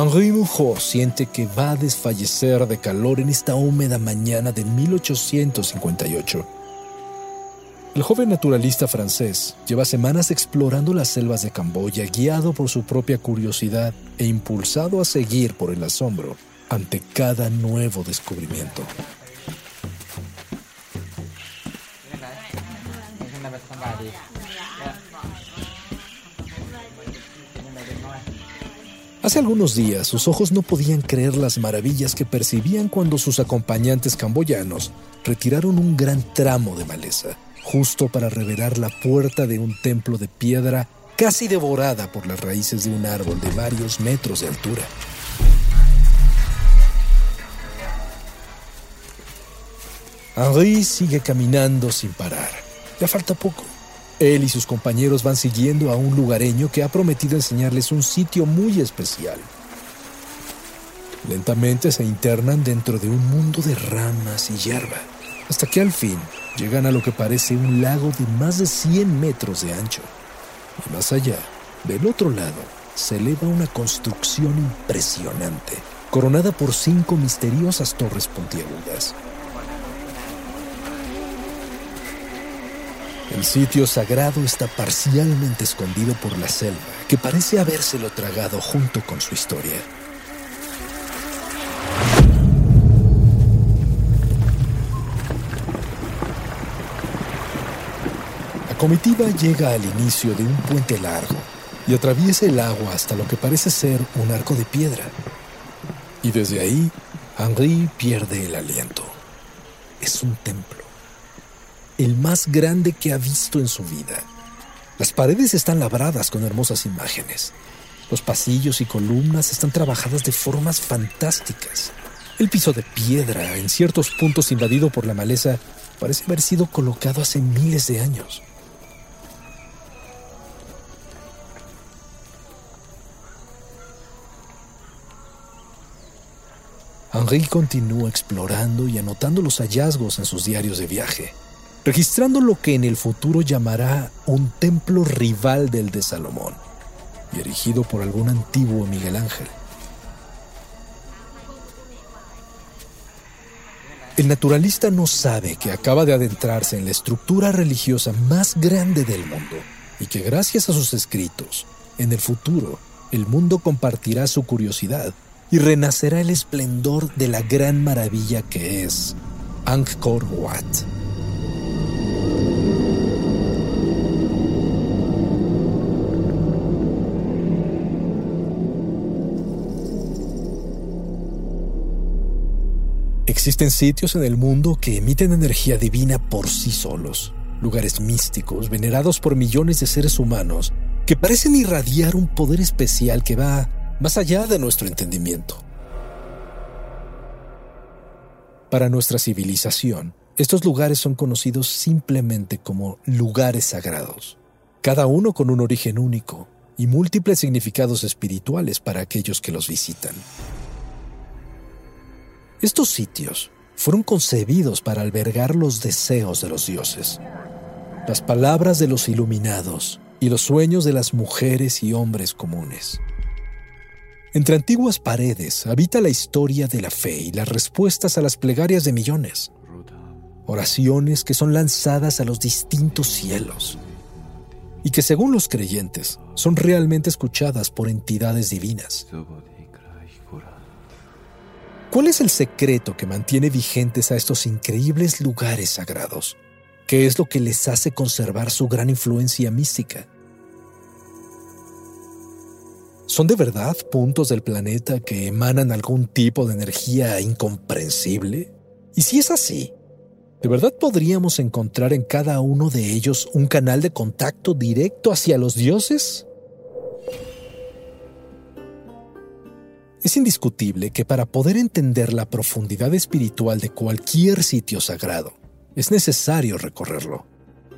Henri Moujon siente que va a desfallecer de calor en esta húmeda mañana de 1858. El joven naturalista francés lleva semanas explorando las selvas de Camboya, guiado por su propia curiosidad e impulsado a seguir por el asombro ante cada nuevo descubrimiento. Algunos días sus ojos no podían creer las maravillas que percibían cuando sus acompañantes camboyanos retiraron un gran tramo de maleza, justo para revelar la puerta de un templo de piedra casi devorada por las raíces de un árbol de varios metros de altura. Henri sigue caminando sin parar. Ya falta poco. Él y sus compañeros van siguiendo a un lugareño que ha prometido enseñarles un sitio muy especial. Lentamente se internan dentro de un mundo de ramas y hierba, hasta que al fin llegan a lo que parece un lago de más de 100 metros de ancho. Y más allá, del otro lado, se eleva una construcción impresionante, coronada por cinco misteriosas torres puntiagudas. El sitio sagrado está parcialmente escondido por la selva, que parece habérselo tragado junto con su historia. La comitiva llega al inicio de un puente largo y atraviesa el agua hasta lo que parece ser un arco de piedra. Y desde ahí, Henri pierde el aliento. Es un templo el más grande que ha visto en su vida. Las paredes están labradas con hermosas imágenes. Los pasillos y columnas están trabajadas de formas fantásticas. El piso de piedra, en ciertos puntos invadido por la maleza, parece haber sido colocado hace miles de años. Henri continúa explorando y anotando los hallazgos en sus diarios de viaje registrando lo que en el futuro llamará un templo rival del de Salomón y erigido por algún antiguo Miguel Ángel. El naturalista no sabe que acaba de adentrarse en la estructura religiosa más grande del mundo y que gracias a sus escritos, en el futuro, el mundo compartirá su curiosidad y renacerá el esplendor de la gran maravilla que es Angkor Wat. Existen sitios en el mundo que emiten energía divina por sí solos, lugares místicos venerados por millones de seres humanos que parecen irradiar un poder especial que va más allá de nuestro entendimiento. Para nuestra civilización, estos lugares son conocidos simplemente como lugares sagrados, cada uno con un origen único y múltiples significados espirituales para aquellos que los visitan. Estos sitios fueron concebidos para albergar los deseos de los dioses, las palabras de los iluminados y los sueños de las mujeres y hombres comunes. Entre antiguas paredes habita la historia de la fe y las respuestas a las plegarias de millones. Oraciones que son lanzadas a los distintos cielos y que según los creyentes son realmente escuchadas por entidades divinas. ¿Cuál es el secreto que mantiene vigentes a estos increíbles lugares sagrados? ¿Qué es lo que les hace conservar su gran influencia mística? ¿Son de verdad puntos del planeta que emanan algún tipo de energía incomprensible? Y si es así, ¿de verdad podríamos encontrar en cada uno de ellos un canal de contacto directo hacia los dioses? Es indiscutible que para poder entender la profundidad espiritual de cualquier sitio sagrado, es necesario recorrerlo,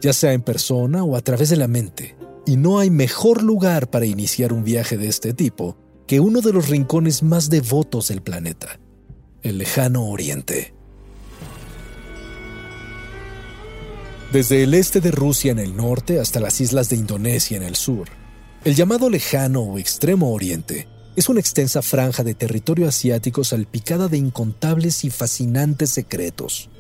ya sea en persona o a través de la mente, y no hay mejor lugar para iniciar un viaje de este tipo que uno de los rincones más devotos del planeta, el lejano oriente. Desde el este de Rusia en el norte hasta las islas de Indonesia en el sur, el llamado lejano o extremo oriente es una extensa franja de territorio asiático salpicada de incontables y fascinantes secretos.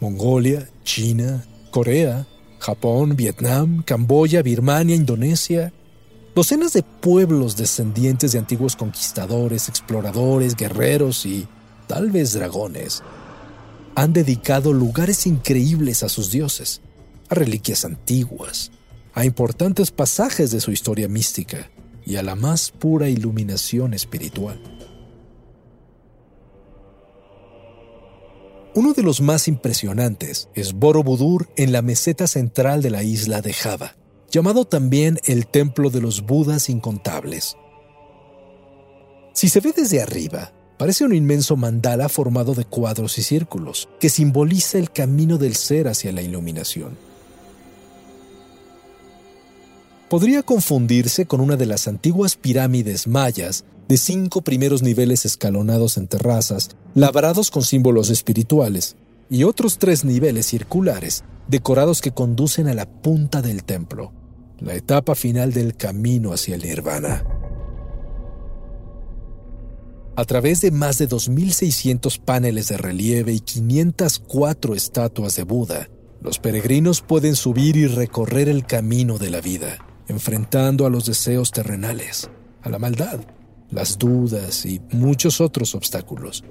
Mongolia, China, Corea, Japón, Vietnam, Camboya, Birmania, Indonesia, docenas de pueblos descendientes de antiguos conquistadores, exploradores, guerreros y tal vez dragones han dedicado lugares increíbles a sus dioses, a reliquias antiguas, a importantes pasajes de su historia mística y a la más pura iluminación espiritual. Uno de los más impresionantes es Borobudur en la meseta central de la isla de Java, llamado también el Templo de los Budas Incontables. Si se ve desde arriba, parece un inmenso mandala formado de cuadros y círculos, que simboliza el camino del ser hacia la iluminación. Podría confundirse con una de las antiguas pirámides mayas de cinco primeros niveles escalonados en terrazas, labrados con símbolos espirituales, y otros tres niveles circulares, decorados que conducen a la punta del templo, la etapa final del camino hacia el nirvana. A través de más de 2.600 paneles de relieve y 504 estatuas de Buda, los peregrinos pueden subir y recorrer el camino de la vida enfrentando a los deseos terrenales, a la maldad, las dudas y muchos otros obstáculos,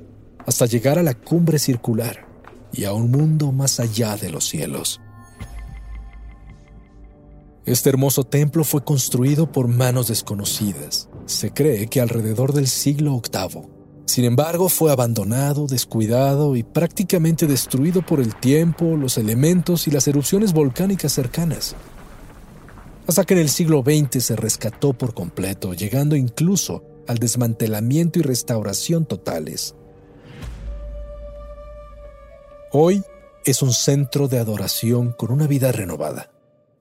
hasta llegar a la cumbre circular y a un mundo más allá de los cielos. Este hermoso templo fue construido por manos desconocidas. Se cree que alrededor del siglo VIII. Sin embargo, fue abandonado, descuidado y prácticamente destruido por el tiempo, los elementos y las erupciones volcánicas cercanas hasta que en el siglo XX se rescató por completo, llegando incluso al desmantelamiento y restauración totales. Hoy es un centro de adoración con una vida renovada,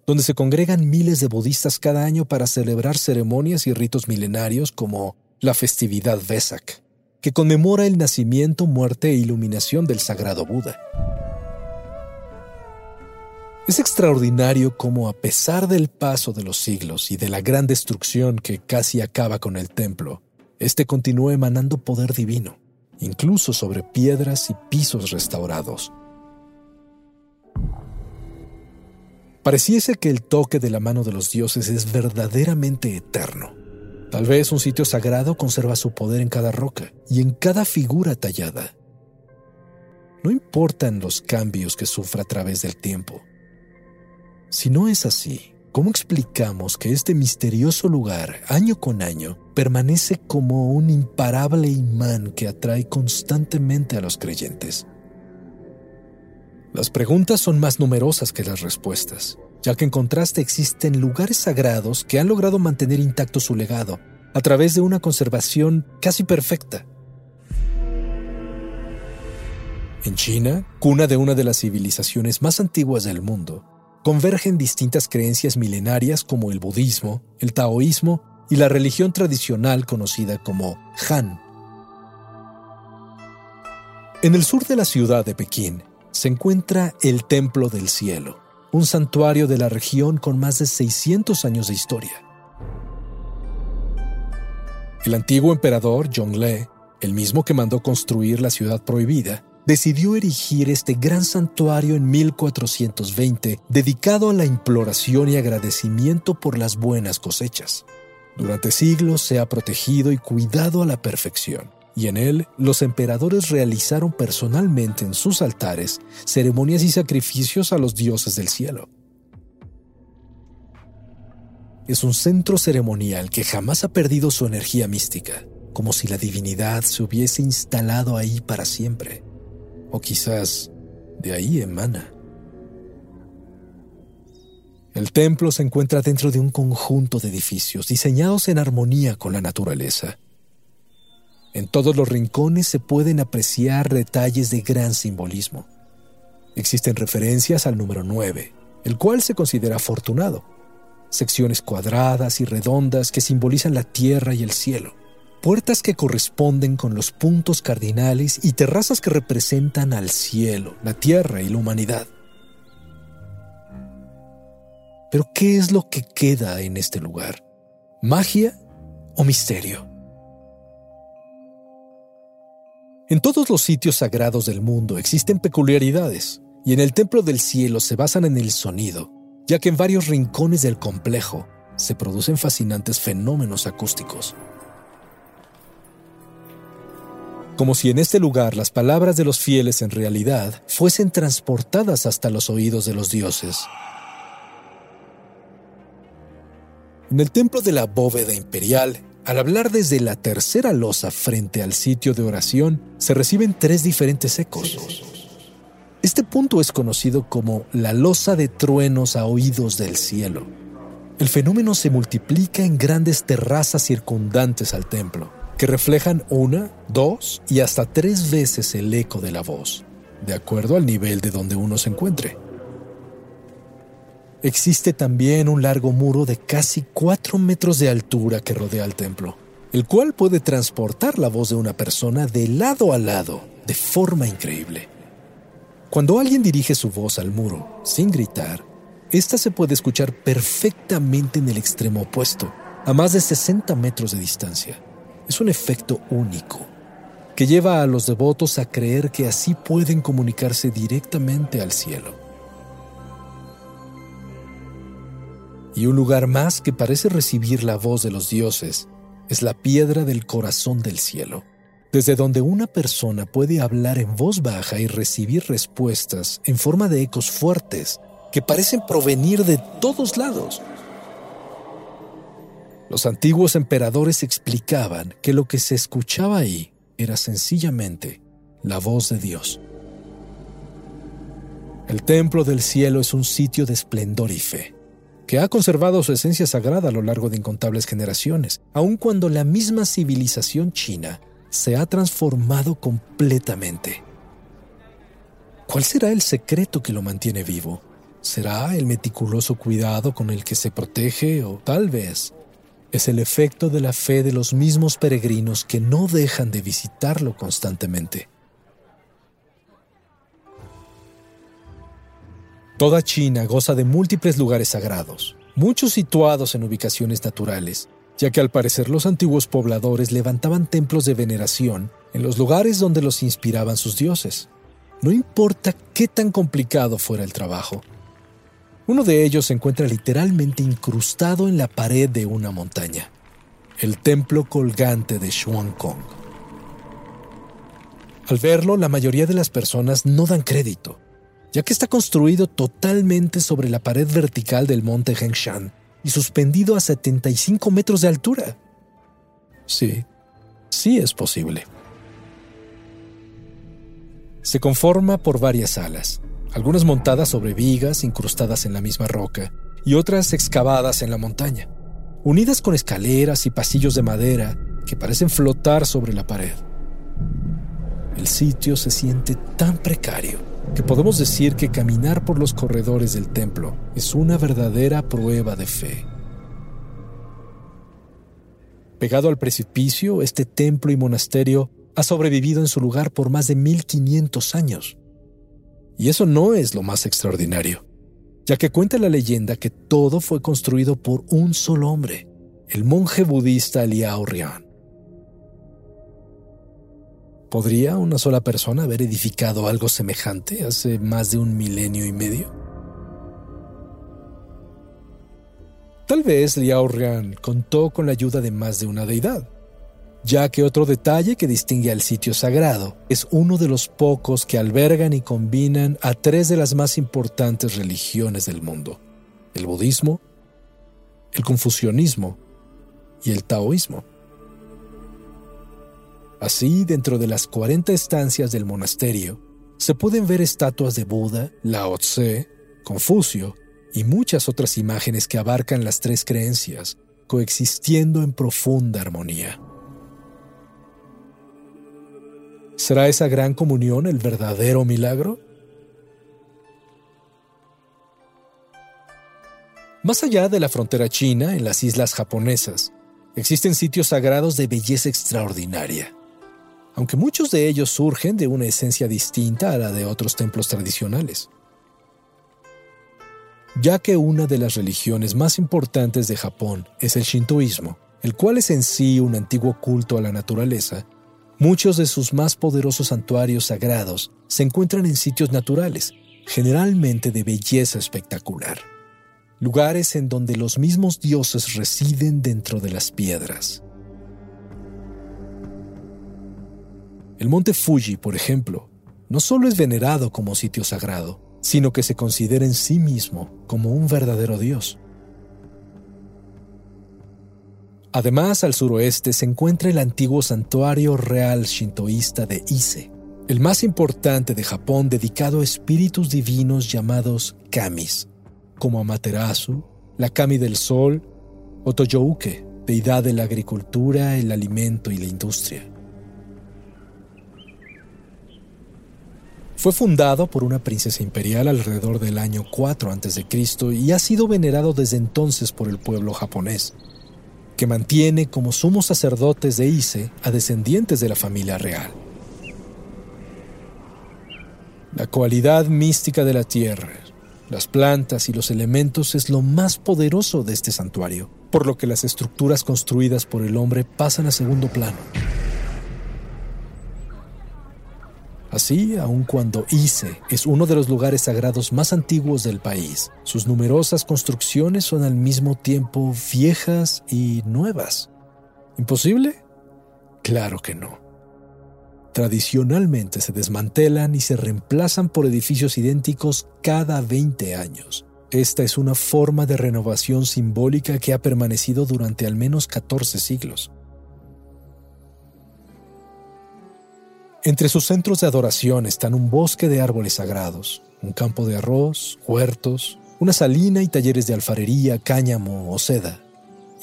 donde se congregan miles de budistas cada año para celebrar ceremonias y ritos milenarios como la festividad Vesak, que conmemora el nacimiento, muerte e iluminación del sagrado Buda. Es extraordinario cómo a pesar del paso de los siglos y de la gran destrucción que casi acaba con el templo, éste continúa emanando poder divino, incluso sobre piedras y pisos restaurados. Pareciese que el toque de la mano de los dioses es verdaderamente eterno. Tal vez un sitio sagrado conserva su poder en cada roca y en cada figura tallada. No importan los cambios que sufra a través del tiempo, si no es así, ¿cómo explicamos que este misterioso lugar, año con año, permanece como un imparable imán que atrae constantemente a los creyentes? Las preguntas son más numerosas que las respuestas, ya que en contraste existen lugares sagrados que han logrado mantener intacto su legado a través de una conservación casi perfecta. En China, cuna de una de las civilizaciones más antiguas del mundo, convergen distintas creencias milenarias como el budismo, el taoísmo y la religión tradicional conocida como Han. En el sur de la ciudad de Pekín se encuentra el Templo del Cielo, un santuario de la región con más de 600 años de historia. El antiguo emperador Zhongle, el mismo que mandó construir la ciudad prohibida, decidió erigir este gran santuario en 1420 dedicado a la imploración y agradecimiento por las buenas cosechas. Durante siglos se ha protegido y cuidado a la perfección, y en él los emperadores realizaron personalmente en sus altares ceremonias y sacrificios a los dioses del cielo. Es un centro ceremonial que jamás ha perdido su energía mística, como si la divinidad se hubiese instalado ahí para siempre o quizás de ahí emana. El templo se encuentra dentro de un conjunto de edificios diseñados en armonía con la naturaleza. En todos los rincones se pueden apreciar detalles de gran simbolismo. Existen referencias al número 9, el cual se considera afortunado. Secciones cuadradas y redondas que simbolizan la tierra y el cielo. Puertas que corresponden con los puntos cardinales y terrazas que representan al cielo, la tierra y la humanidad. Pero ¿qué es lo que queda en este lugar? ¿Magia o misterio? En todos los sitios sagrados del mundo existen peculiaridades, y en el Templo del Cielo se basan en el sonido, ya que en varios rincones del complejo se producen fascinantes fenómenos acústicos. Como si en este lugar las palabras de los fieles en realidad fuesen transportadas hasta los oídos de los dioses. En el templo de la bóveda imperial, al hablar desde la tercera losa frente al sitio de oración, se reciben tres diferentes ecos. Este punto es conocido como la losa de truenos a oídos del cielo. El fenómeno se multiplica en grandes terrazas circundantes al templo, que reflejan una, dos y hasta tres veces el eco de la voz, de acuerdo al nivel de donde uno se encuentre. Existe también un largo muro de casi 4 metros de altura que rodea el templo, el cual puede transportar la voz de una persona de lado a lado de forma increíble. Cuando alguien dirige su voz al muro sin gritar, esta se puede escuchar perfectamente en el extremo opuesto, a más de 60 metros de distancia. Es un efecto único que lleva a los devotos a creer que así pueden comunicarse directamente al cielo. Y un lugar más que parece recibir la voz de los dioses es la piedra del corazón del cielo, desde donde una persona puede hablar en voz baja y recibir respuestas en forma de ecos fuertes que parecen provenir de todos lados. Los antiguos emperadores explicaban que lo que se escuchaba ahí era sencillamente la voz de Dios. El templo del cielo es un sitio de esplendor y fe que ha conservado su esencia sagrada a lo largo de incontables generaciones, aun cuando la misma civilización china se ha transformado completamente. ¿Cuál será el secreto que lo mantiene vivo? ¿Será el meticuloso cuidado con el que se protege o tal vez es el efecto de la fe de los mismos peregrinos que no dejan de visitarlo constantemente? Toda China goza de múltiples lugares sagrados, muchos situados en ubicaciones naturales, ya que al parecer los antiguos pobladores levantaban templos de veneración en los lugares donde los inspiraban sus dioses. No importa qué tan complicado fuera el trabajo. Uno de ellos se encuentra literalmente incrustado en la pared de una montaña, el templo colgante de Kong. Al verlo, la mayoría de las personas no dan crédito ya que está construido totalmente sobre la pared vertical del monte Hengshan y suspendido a 75 metros de altura. Sí, sí es posible. Se conforma por varias salas, algunas montadas sobre vigas incrustadas en la misma roca y otras excavadas en la montaña, unidas con escaleras y pasillos de madera que parecen flotar sobre la pared. El sitio se siente tan precario que podemos decir que caminar por los corredores del templo es una verdadera prueba de fe. Pegado al precipicio, este templo y monasterio ha sobrevivido en su lugar por más de 1500 años. Y eso no es lo más extraordinario, ya que cuenta la leyenda que todo fue construido por un solo hombre, el monje budista Liao Rian. ¿Podría una sola persona haber edificado algo semejante hace más de un milenio y medio? Tal vez Liao Rian contó con la ayuda de más de una deidad, ya que otro detalle que distingue al sitio sagrado es uno de los pocos que albergan y combinan a tres de las más importantes religiones del mundo, el budismo, el confucianismo y el taoísmo. Así, dentro de las 40 estancias del monasterio, se pueden ver estatuas de Buda, Lao Tse, Confucio y muchas otras imágenes que abarcan las tres creencias, coexistiendo en profunda armonía. ¿Será esa gran comunión el verdadero milagro? Más allá de la frontera china, en las islas japonesas, existen sitios sagrados de belleza extraordinaria, aunque muchos de ellos surgen de una esencia distinta a la de otros templos tradicionales. Ya que una de las religiones más importantes de Japón es el shintoísmo, el cual es en sí un antiguo culto a la naturaleza, muchos de sus más poderosos santuarios sagrados se encuentran en sitios naturales, generalmente de belleza espectacular lugares en donde los mismos dioses residen dentro de las piedras. El monte Fuji, por ejemplo, no solo es venerado como sitio sagrado, sino que se considera en sí mismo como un verdadero dios. Además, al suroeste se encuentra el antiguo santuario real shintoísta de Ise, el más importante de Japón dedicado a espíritus divinos llamados kamis, como Amaterasu, la Kami del Sol o Toyouke, deidad de la agricultura, el alimento y la industria. Fue fundado por una princesa imperial alrededor del año 4 a.C. y ha sido venerado desde entonces por el pueblo japonés, que mantiene como sumos sacerdotes de Ise a descendientes de la familia real. La cualidad mística de la tierra, las plantas y los elementos es lo más poderoso de este santuario, por lo que las estructuras construidas por el hombre pasan a segundo plano. Así, aun cuando Ise es uno de los lugares sagrados más antiguos del país, sus numerosas construcciones son al mismo tiempo viejas y nuevas. ¿Imposible? Claro que no tradicionalmente se desmantelan y se reemplazan por edificios idénticos cada 20 años. Esta es una forma de renovación simbólica que ha permanecido durante al menos 14 siglos. Entre sus centros de adoración están un bosque de árboles sagrados, un campo de arroz, huertos, una salina y talleres de alfarería, cáñamo o seda.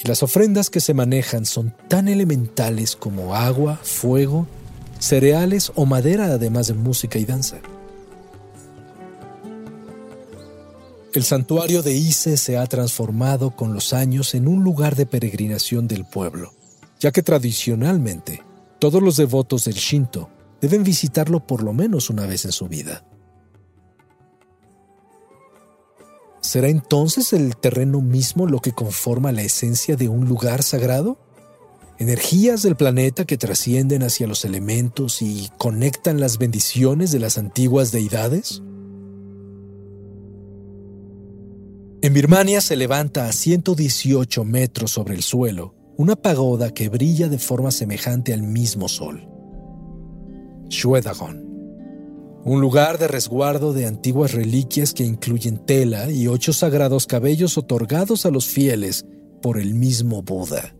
Y las ofrendas que se manejan son tan elementales como agua, fuego cereales o madera además de música y danza. El santuario de Ise se ha transformado con los años en un lugar de peregrinación del pueblo, ya que tradicionalmente todos los devotos del Shinto deben visitarlo por lo menos una vez en su vida. ¿Será entonces el terreno mismo lo que conforma la esencia de un lugar sagrado? energías del planeta que trascienden hacia los elementos y conectan las bendiciones de las antiguas deidades? En Birmania se levanta a 118 metros sobre el suelo una pagoda que brilla de forma semejante al mismo sol. Shwedagon, un lugar de resguardo de antiguas reliquias que incluyen tela y ocho sagrados cabellos otorgados a los fieles por el mismo Buda.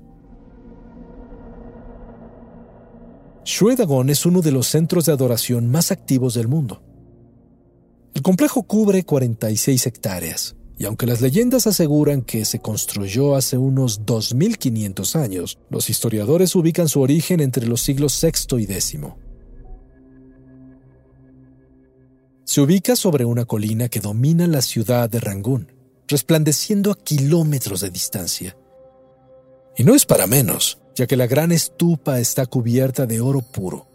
Shwedagon es uno de los centros de adoración más activos del mundo. El complejo cubre 46 hectáreas, y aunque las leyendas aseguran que se construyó hace unos 2500 años, los historiadores ubican su origen entre los siglos VI y X. Se ubica sobre una colina que domina la ciudad de Rangún, resplandeciendo a kilómetros de distancia. Y no es para menos ya que la gran estupa está cubierta de oro puro,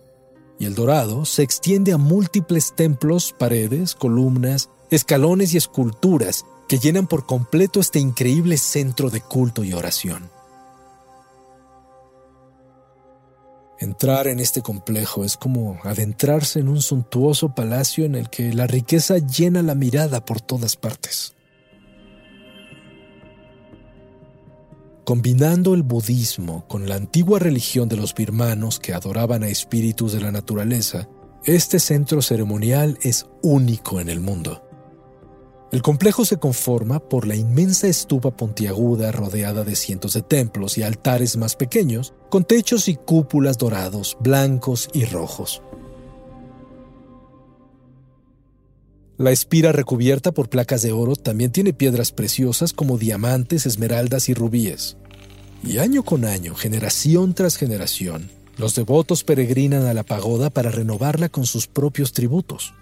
y el dorado se extiende a múltiples templos, paredes, columnas, escalones y esculturas que llenan por completo este increíble centro de culto y oración. Entrar en este complejo es como adentrarse en un suntuoso palacio en el que la riqueza llena la mirada por todas partes. Combinando el budismo con la antigua religión de los birmanos que adoraban a espíritus de la naturaleza, este centro ceremonial es único en el mundo. El complejo se conforma por la inmensa estupa pontiaguda rodeada de cientos de templos y altares más pequeños, con techos y cúpulas dorados, blancos y rojos. La espira recubierta por placas de oro también tiene piedras preciosas como diamantes, esmeraldas y rubíes. Y año con año, generación tras generación, Los devotos peregrinan a la pagoda para renovarla con sus propios tributos.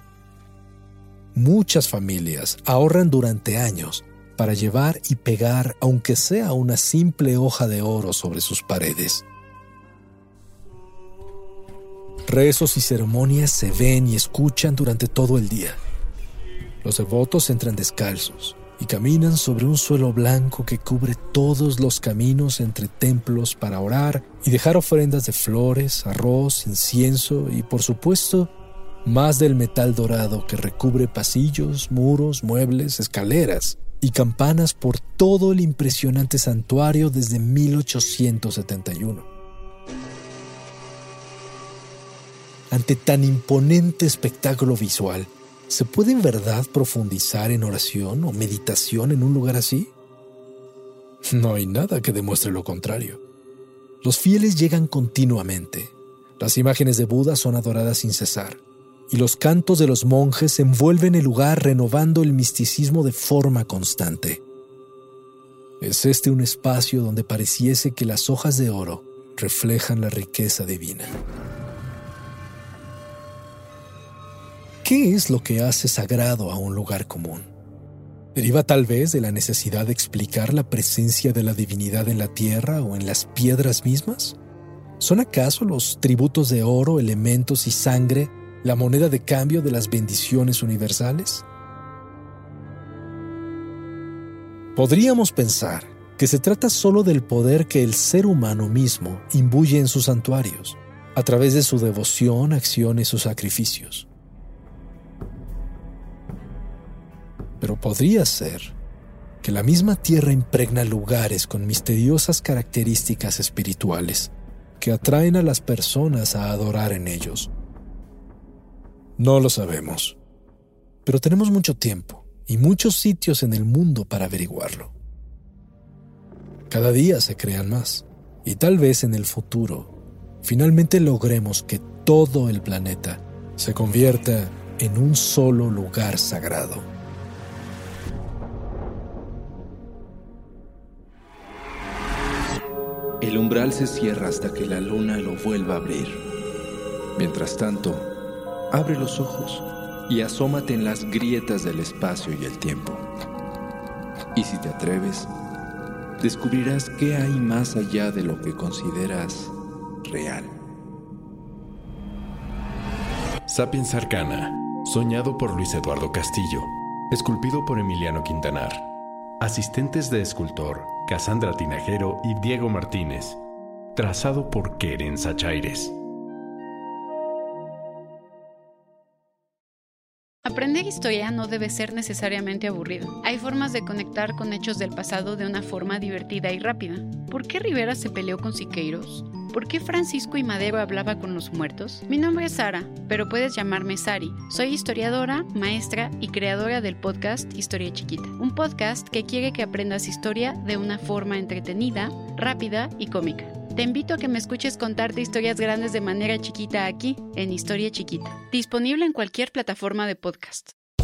Muchas familias ahorran durante años para llevar y pegar aunque sea una simple hoja de oro sobre sus paredes. Rezos y ceremonias se ven y escuchan durante todo el día. Los devotos entran descalzos y caminan sobre un suelo blanco que cubre todos los caminos entre templos para orar y dejar ofrendas de flores, arroz, incienso y por supuesto más del metal dorado que recubre pasillos, muros, muebles, escaleras y campanas por todo el impresionante santuario desde 1871. Ante tan imponente espectáculo visual, ¿se puede en verdad profundizar en oración o meditación en un lugar así? No hay nada que demuestre lo contrario. Los fieles llegan continuamente. Las imágenes de Buda son adoradas sin cesar y los cantos de los monjes envuelven el lugar renovando el misticismo de forma constante. Es este un espacio donde pareciese que las hojas de oro reflejan la riqueza divina. ¿Qué es lo que hace sagrado a un lugar común? ¿Deriva tal vez de la necesidad de explicar la presencia de la divinidad en la tierra o en las piedras mismas? ¿Son acaso los tributos de oro, elementos y sangre la moneda de cambio de las bendiciones universales? Podríamos pensar que se trata solo del poder que el ser humano mismo imbuye en sus santuarios, a través de su devoción, acciones o sacrificios. Pero podría ser que la misma tierra impregna lugares con misteriosas características espirituales que atraen a las personas a adorar en ellos no lo sabemos. Pero tenemos mucho tiempo y muchos sitios en el mundo para averiguarlo. Cada día se crean más y tal vez en el futuro finalmente logremos que todo el planeta se convierta en un solo lugar sagrado. El umbral se cierra hasta que la luna lo vuelva a abrir. Mientras tanto, Abre los ojos y asómate en las grietas del espacio y el tiempo. Y si te atreves, descubrirás qué hay más allá de lo que consideras real. Sapiens Arcana, soñado por Luis Eduardo Castillo, esculpido por Emiliano Quintanar. Asistentes de escultor, Cassandra Tinajero y Diego Martínez. Trazado por Keren Sachaires. Historia no debe ser necesariamente aburrido. Hay formas de conectar con hechos del pasado de una forma divertida y rápida. ¿Por qué Rivera se peleó con Siqueiros? ¿Por qué Francisco y Madero hablaba con los muertos? Mi nombre es Sara, pero puedes llamarme Sari. Soy historiadora, maestra y creadora del podcast Historia Chiquita, un podcast que quiere que aprendas historia de una forma entretenida, rápida y cómica. Te invito a que me escuches contarte historias grandes de manera chiquita aquí, en Historia Chiquita, disponible en cualquier plataforma de podcast.